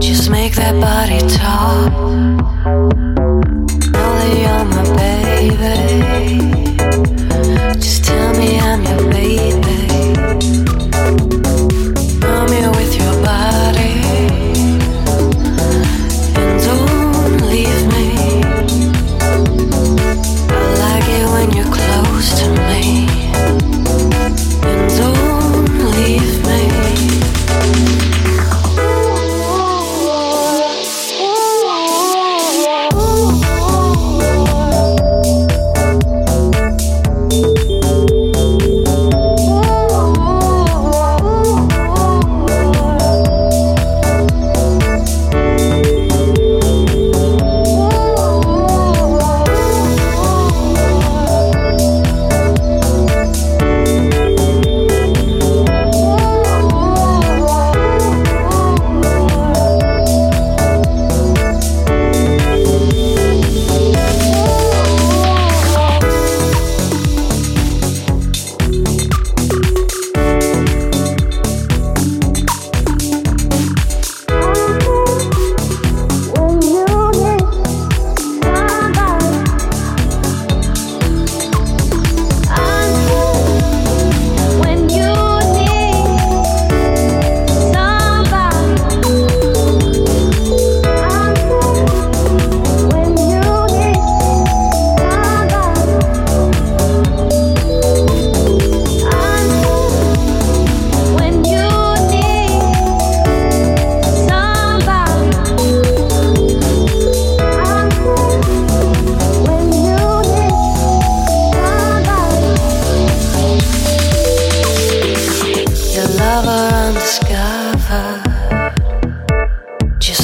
Just make that body talk.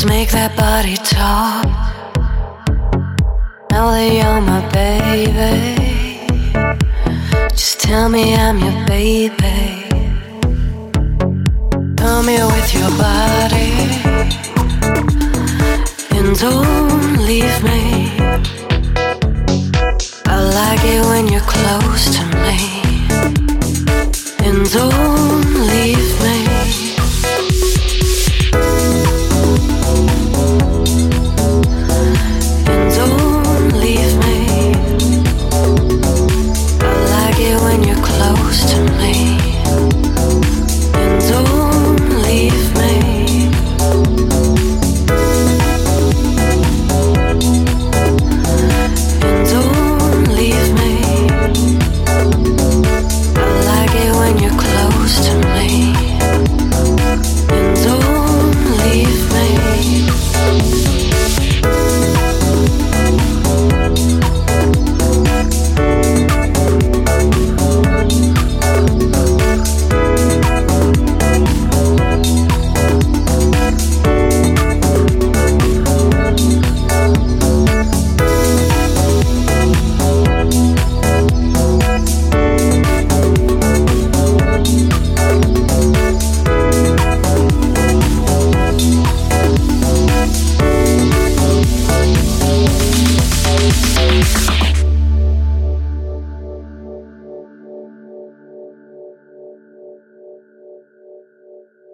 Just make that body talk. Now that you're my baby, just tell me I'm your baby. Come here with your body and don't leave me. I like it when you're close to me and don't